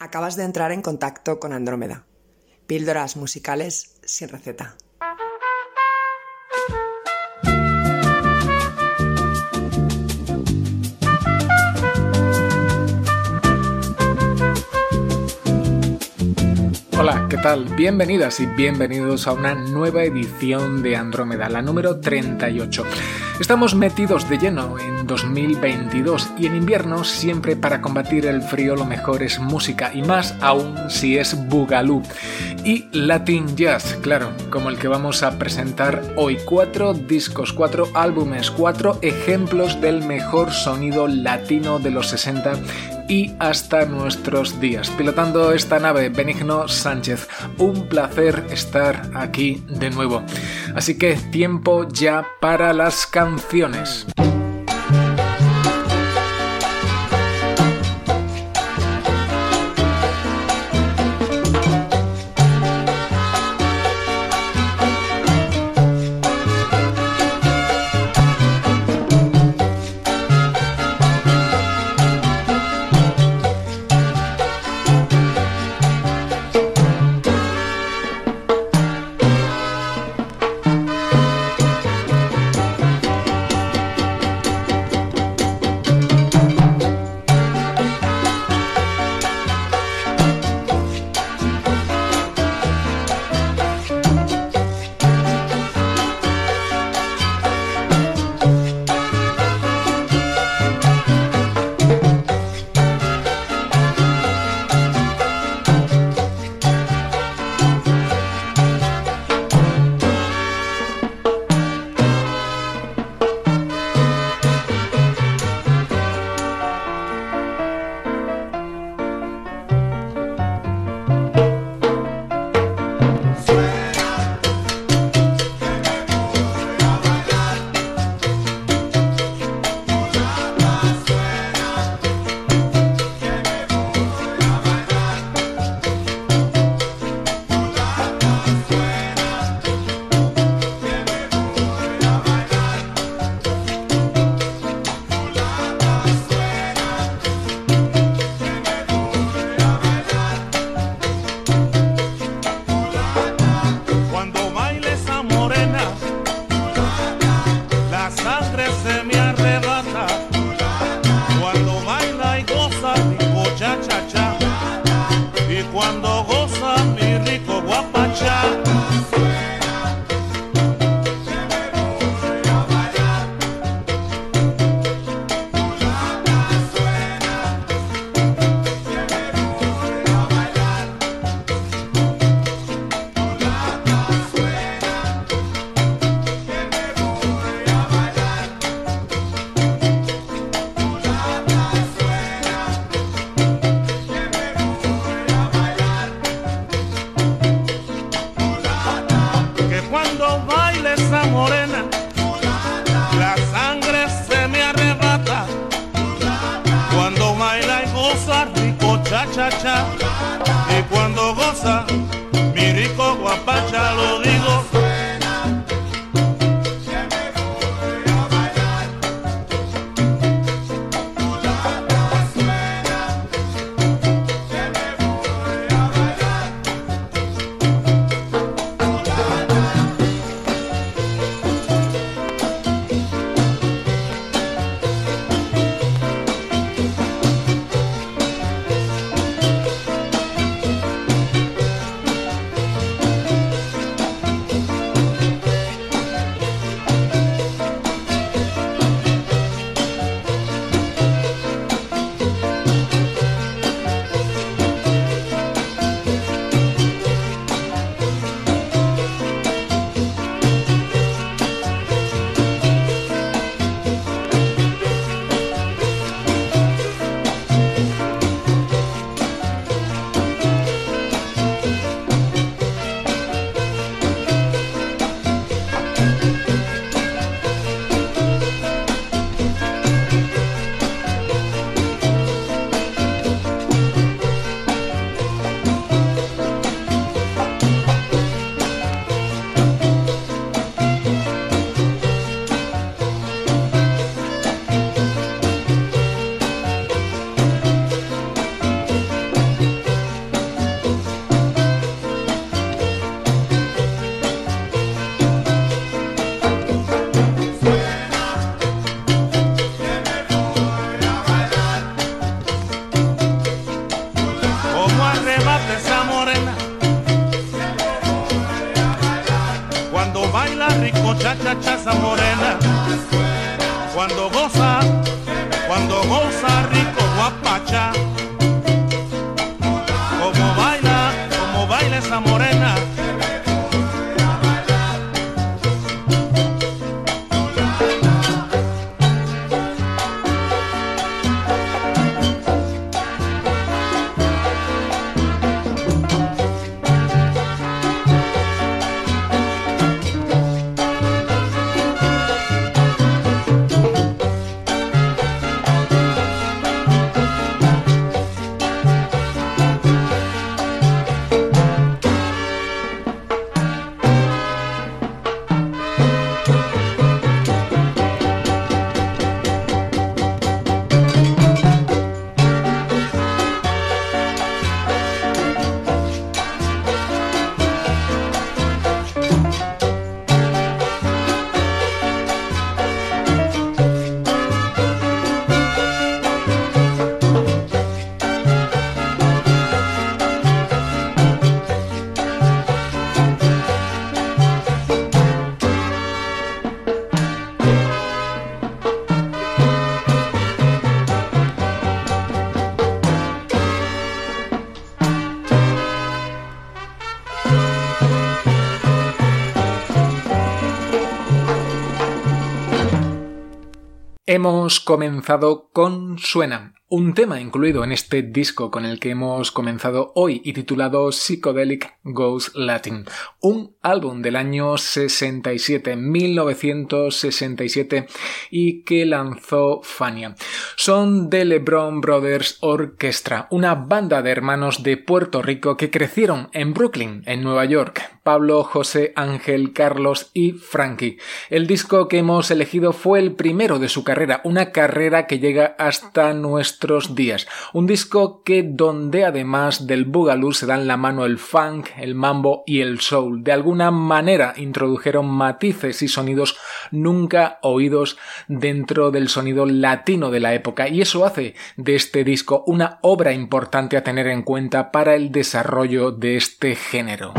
Acabas de entrar en contacto con Andrómeda. Píldoras musicales sin receta. Hola, ¿qué tal? Bienvenidas y bienvenidos a una nueva edición de Andrómeda, la número 38. Estamos metidos de lleno en 2022 y en invierno siempre para combatir el frío lo mejor es música y más aún si es Boogaloo y Latin Jazz, claro, como el que vamos a presentar hoy. Cuatro discos, cuatro álbumes, cuatro ejemplos del mejor sonido latino de los 60 y hasta nuestros días. Pilotando esta nave, Benigno Sánchez. Un placer estar aquí de nuevo. Así que tiempo ya para las canciones. morena, la sangre se me arrebata. Cuando baila y goza rico, cha cha cha. Hemos comenzado con Suena, un tema incluido en este disco con el que hemos comenzado hoy y titulado Psychedelic Goes Latin, un álbum del año 67, 1967 y que lanzó Fania. Son The LeBron Brothers Orchestra, una banda de hermanos de Puerto Rico que crecieron en Brooklyn, en Nueva York. Pablo, José, Ángel, Carlos y Frankie. El disco que hemos elegido fue el primero de su carrera, una carrera que llega hasta días. Un disco que donde además del boogaloo se dan la mano el funk, el mambo y el soul. De alguna manera introdujeron matices y sonidos nunca oídos dentro del sonido latino de la época y eso hace de este disco una obra importante a tener en cuenta para el desarrollo de este género.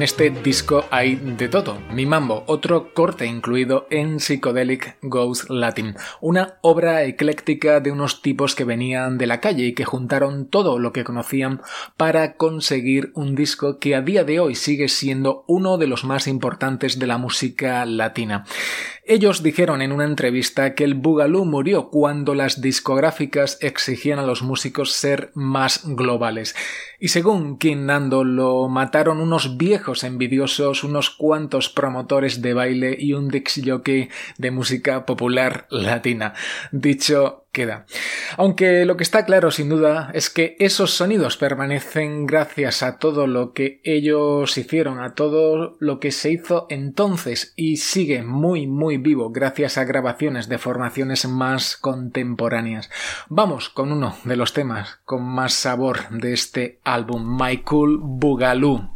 En este disco hay de todo. Mi Mambo, otro corte incluido en Psychedelic Ghost Latin, una obra ecléctica de unos tipos que venían de la calle y que juntaron todo lo que conocían para conseguir un disco que a día de hoy sigue siendo uno de los más importantes de la música latina. Ellos dijeron en una entrevista que el Boogaloo murió cuando las discográficas exigían a los músicos ser más globales. Y según King Nando lo mataron unos viejos envidiosos, unos cuantos promotores de baile y un dix jockey de música popular latina. Dicho queda. Aunque lo que está claro sin duda es que esos sonidos permanecen gracias a todo lo que ellos hicieron, a todo lo que se hizo entonces y sigue muy muy vivo gracias a grabaciones de formaciones más contemporáneas. Vamos con uno de los temas con más sabor de este álbum, My Cool Boogaloo.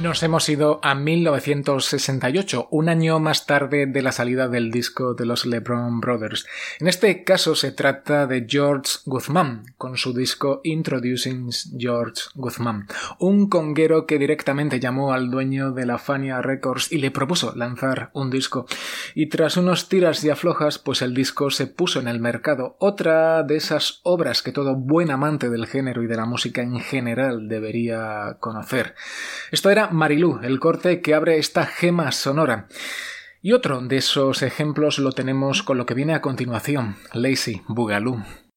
Nos hemos ido a 1968, un año más tarde de la salida del disco de los LeBron Brothers. En este caso se trata de George Guzmán, con su disco Introducing George Guzmán, un conguero que directamente llamó al dueño de la Fania Records y le propuso lanzar un disco. Y tras unos tiras y aflojas, pues el disco se puso en el mercado. Otra de esas obras que todo buen amante del género y de la música en general debería conocer. Esto era Marilú, el corte que abre esta gema sonora. Y otro de esos ejemplos lo tenemos con lo que viene a continuación, Lazy Boogaloo.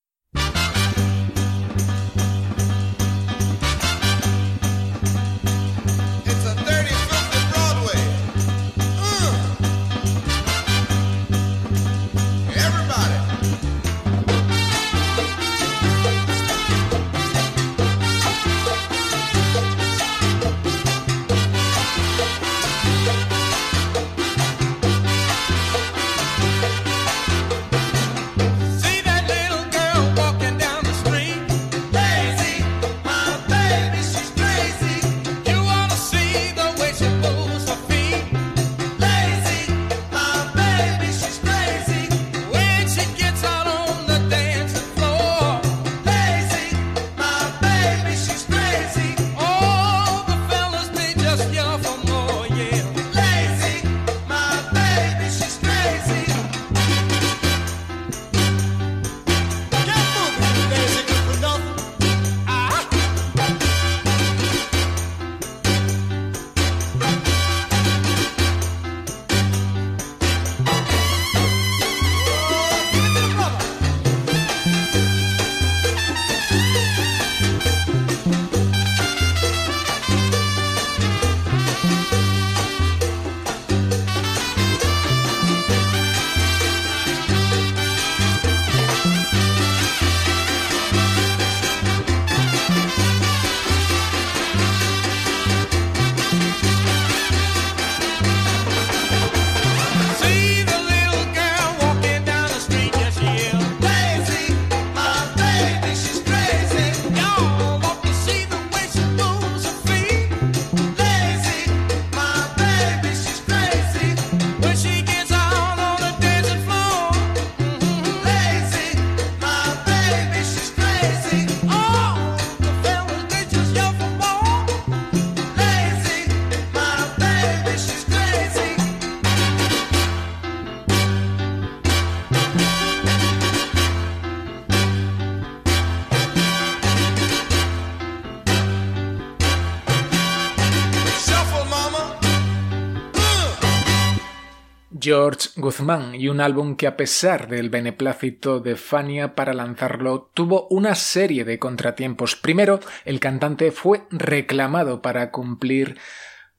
George Guzmán y un álbum que a pesar del beneplácito de Fania para lanzarlo tuvo una serie de contratiempos. Primero, el cantante fue reclamado para cumplir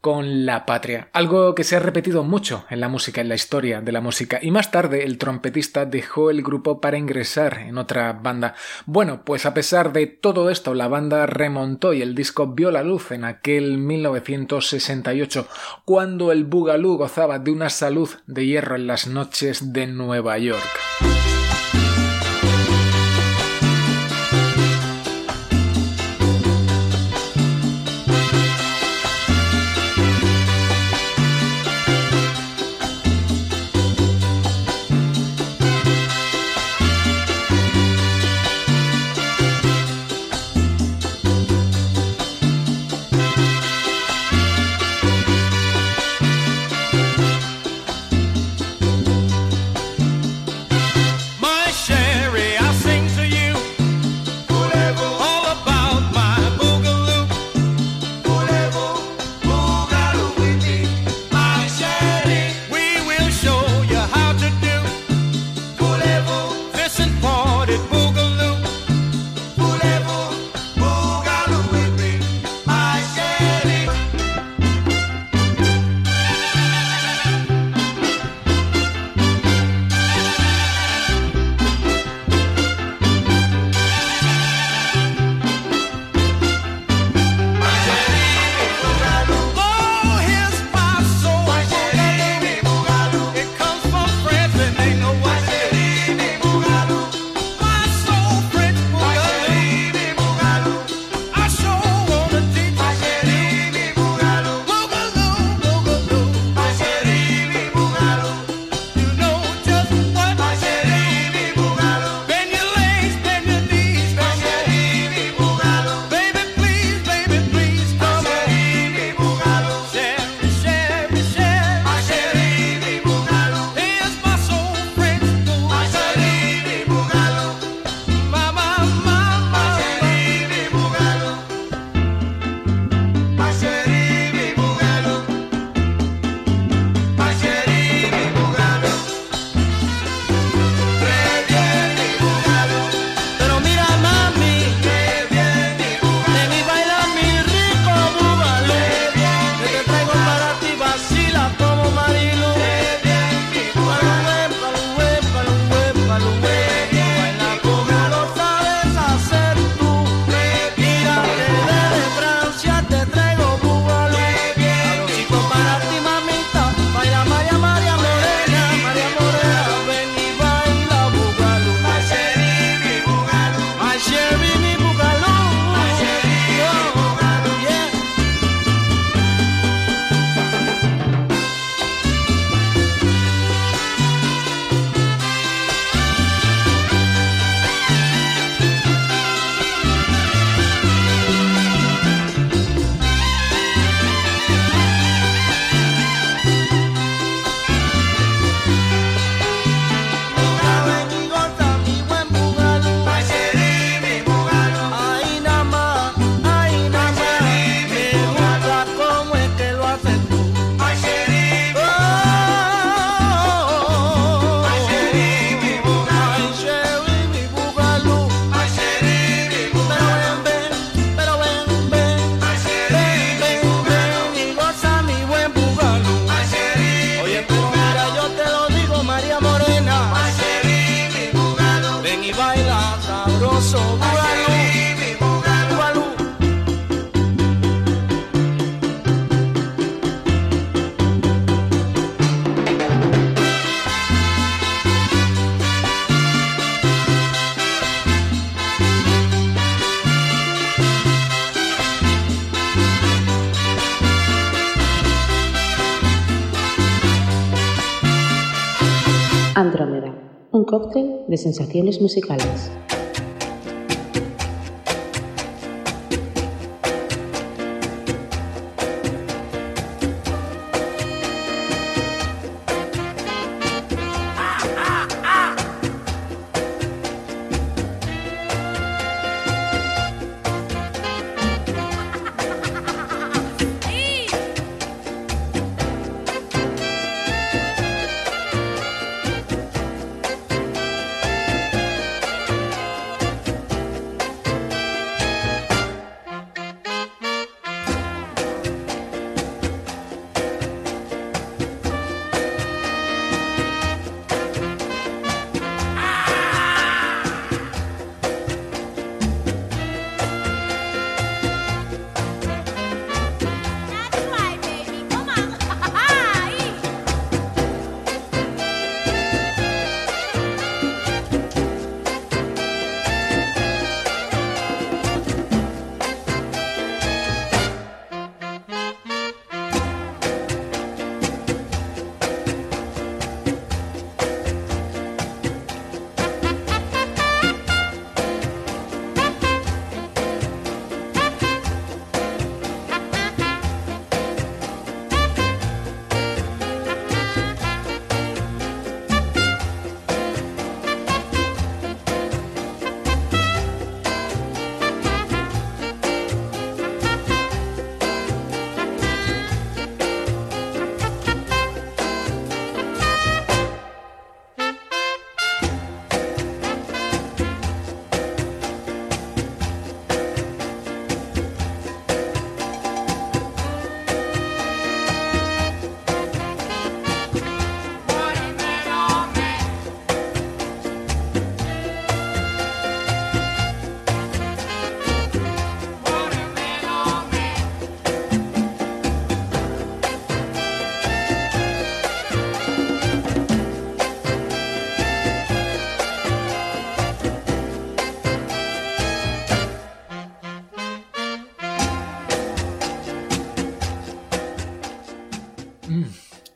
con la patria, algo que se ha repetido mucho en la música, en la historia de la música, y más tarde el trompetista dejó el grupo para ingresar en otra banda. Bueno, pues a pesar de todo esto, la banda remontó y el disco vio la luz en aquel 1968, cuando el Boogaloo gozaba de una salud de hierro en las noches de Nueva York. Sensaciones musicales.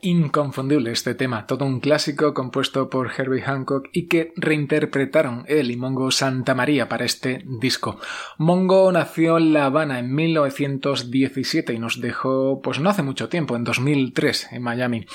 Inconfundible este tema, todo un clásico compuesto por Herbie Hancock y que reinterpretaron él y Mongo Santa María para este disco. Mongo nació en La Habana en 1917 y nos dejó pues no hace mucho tiempo, en 2003, en Miami.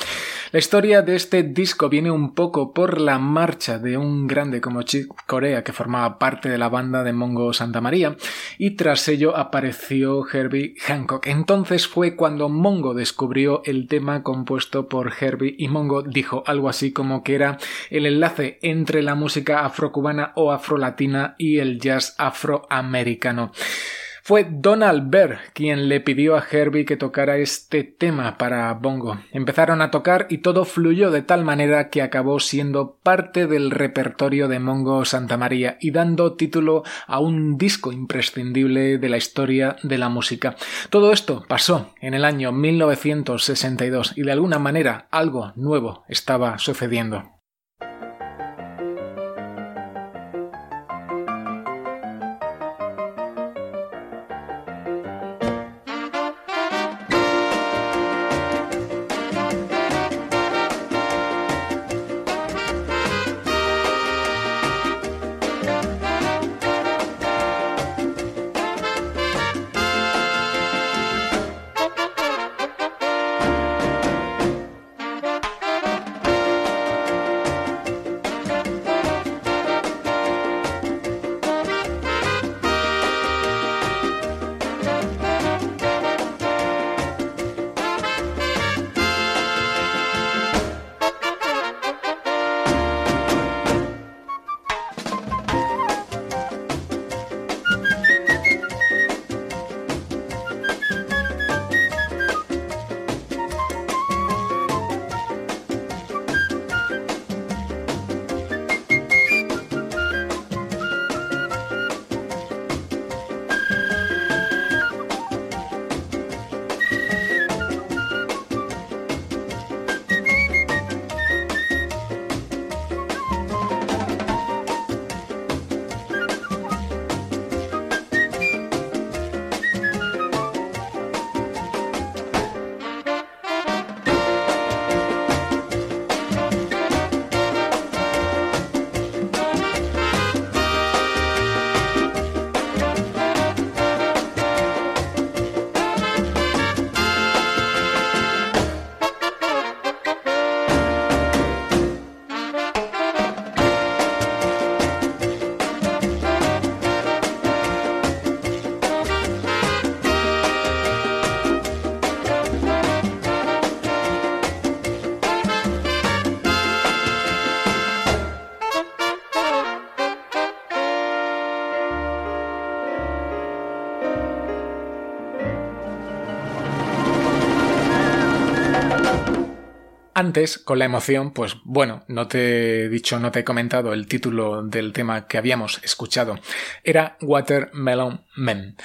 La historia de este disco viene un poco por la marcha de un grande como Chick Corea que formaba parte de la banda de Mongo Santa María y tras ello apareció Herbie Hancock. Entonces fue cuando Mongo descubrió el tema compuesto por Herbie y Mongo dijo algo así como que era el enlace entre la música afrocubana o afrolatina y el jazz afroamericano. Fue Donald Byrd quien le pidió a Herbie que tocara este tema para Bongo. Empezaron a tocar y todo fluyó de tal manera que acabó siendo parte del repertorio de Mongo Santa María y dando título a un disco imprescindible de la historia de la música. Todo esto pasó en el año 1962 y de alguna manera algo nuevo estaba sucediendo. Antes, con la emoción, pues bueno, no te he dicho, no te he comentado el título del tema que habíamos escuchado. Era Watermelon Man.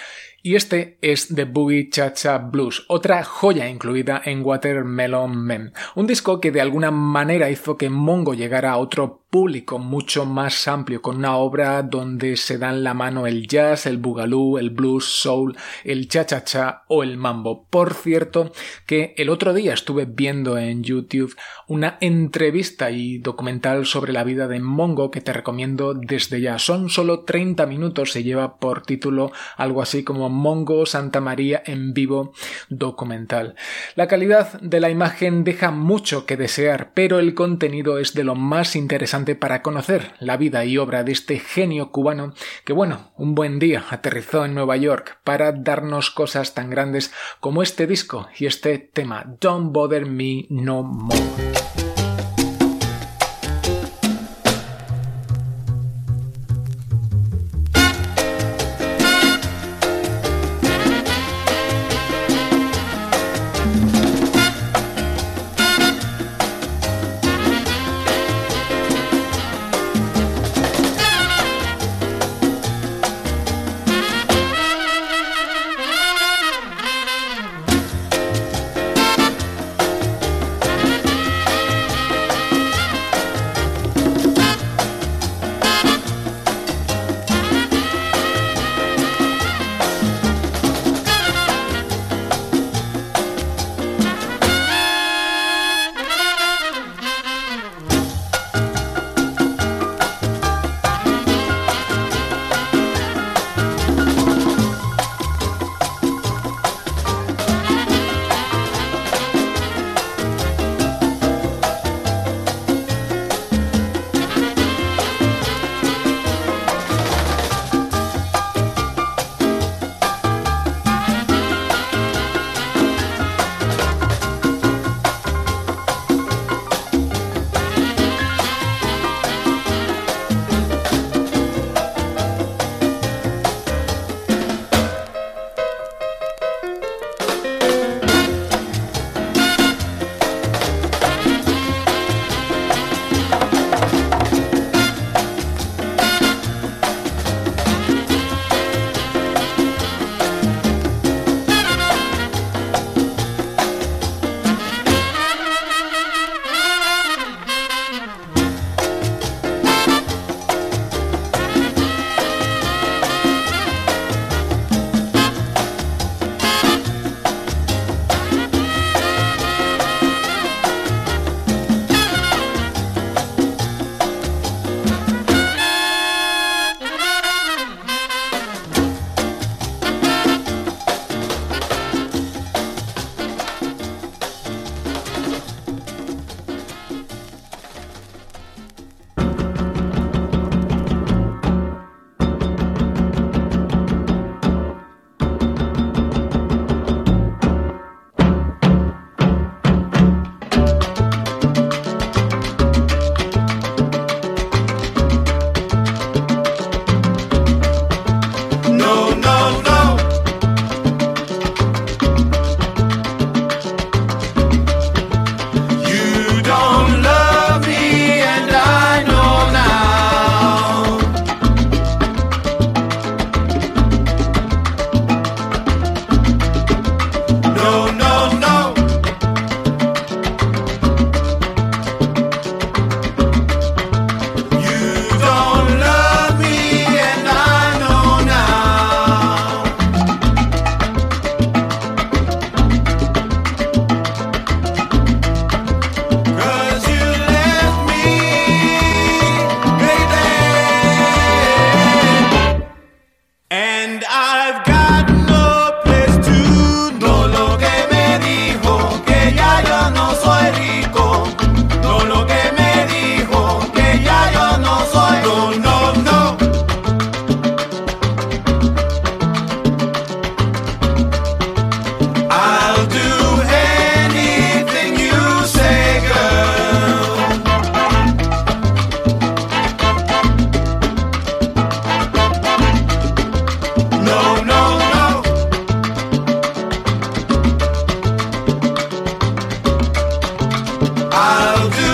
Y este es The Boogie Cha Cha Blues, otra joya incluida en Watermelon Man. Un disco que de alguna manera hizo que Mongo llegara a otro público mucho más amplio, con una obra donde se dan la mano el jazz, el boogaloo, el blues, soul, el cha-cha-cha o el mambo. Por cierto, que el otro día estuve viendo en YouTube una entrevista y documental sobre la vida de Mongo que te recomiendo desde ya. Son solo 30 minutos, se lleva por título algo así como Mongo Santa María en vivo documental. La calidad de la imagen deja mucho que desear, pero el contenido es de lo más interesante para conocer la vida y obra de este genio cubano que, bueno, un buen día aterrizó en Nueva York para darnos cosas tan grandes como este disco y este tema Don't Bother Me No More. I'll do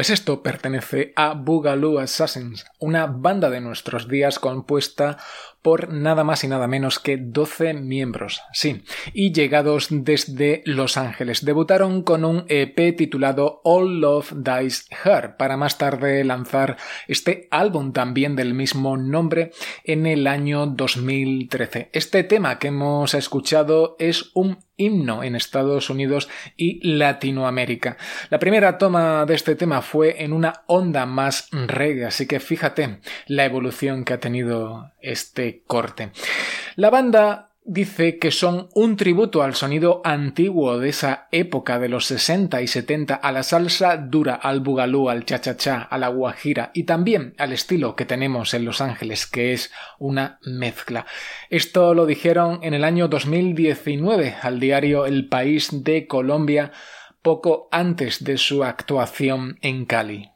Pues esto pertenece a Boogaloo Assassins, una banda de nuestros días compuesta por nada más y nada menos que 12 miembros, sí, y llegados desde Los Ángeles. Debutaron con un EP titulado All Love Dies Here, para más tarde lanzar este álbum también del mismo nombre en el año 2013. Este tema que hemos escuchado es un himno en Estados Unidos y Latinoamérica. La primera toma de este tema fue en una onda más reggae, así que fíjate la evolución que ha tenido este corte. La banda dice que son un tributo al sonido antiguo de esa época de los 60 y 70, a la salsa dura, al bugalú, al cha-cha-cha, a la guajira y también al estilo que tenemos en Los Ángeles, que es una mezcla. Esto lo dijeron en el año 2019 al diario El País de Colombia, poco antes de su actuación en Cali.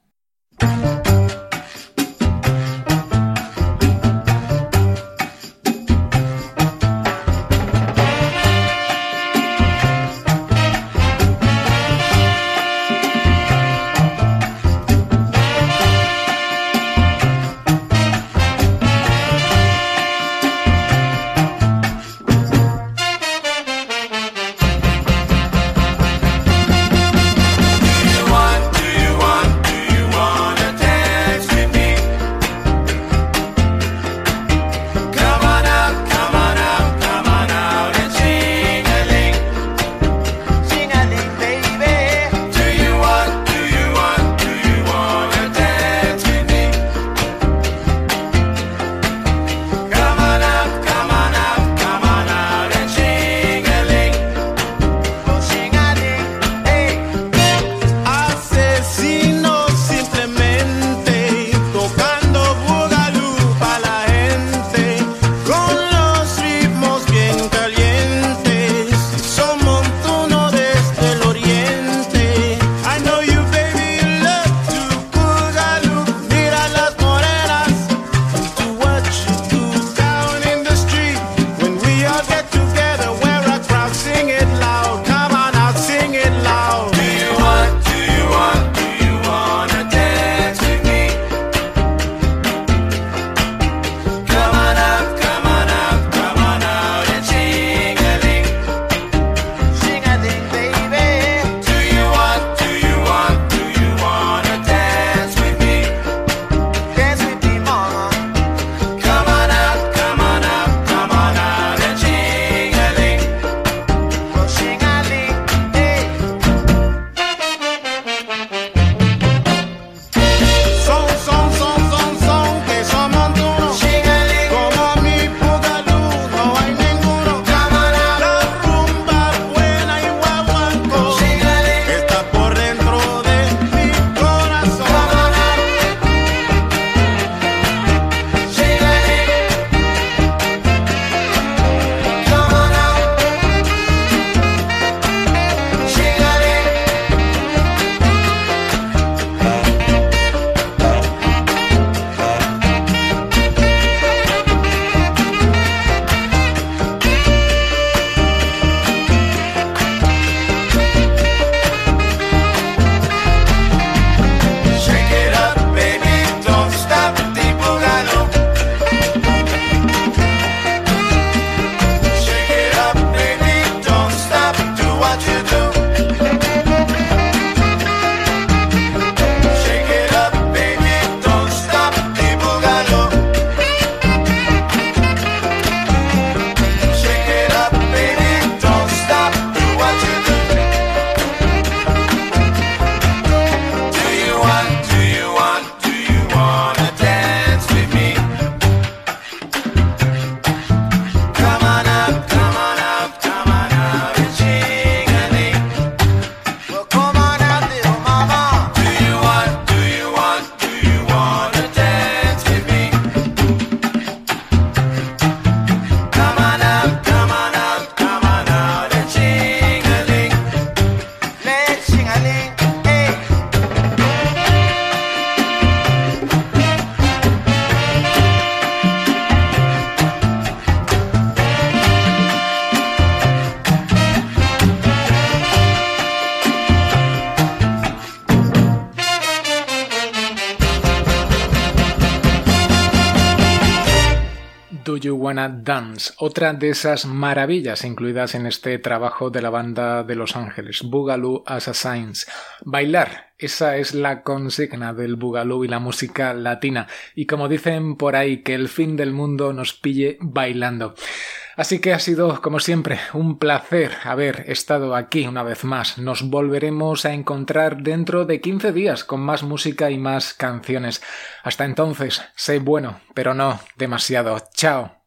Dance, otra de esas maravillas incluidas en este trabajo de la banda de Los Ángeles, Boogaloo Assassins. Bailar, esa es la consigna del Boogaloo y la música latina, y como dicen por ahí, que el fin del mundo nos pille bailando. Así que ha sido, como siempre, un placer haber estado aquí una vez más. Nos volveremos a encontrar dentro de 15 días con más música y más canciones. Hasta entonces, sé bueno, pero no demasiado. Chao.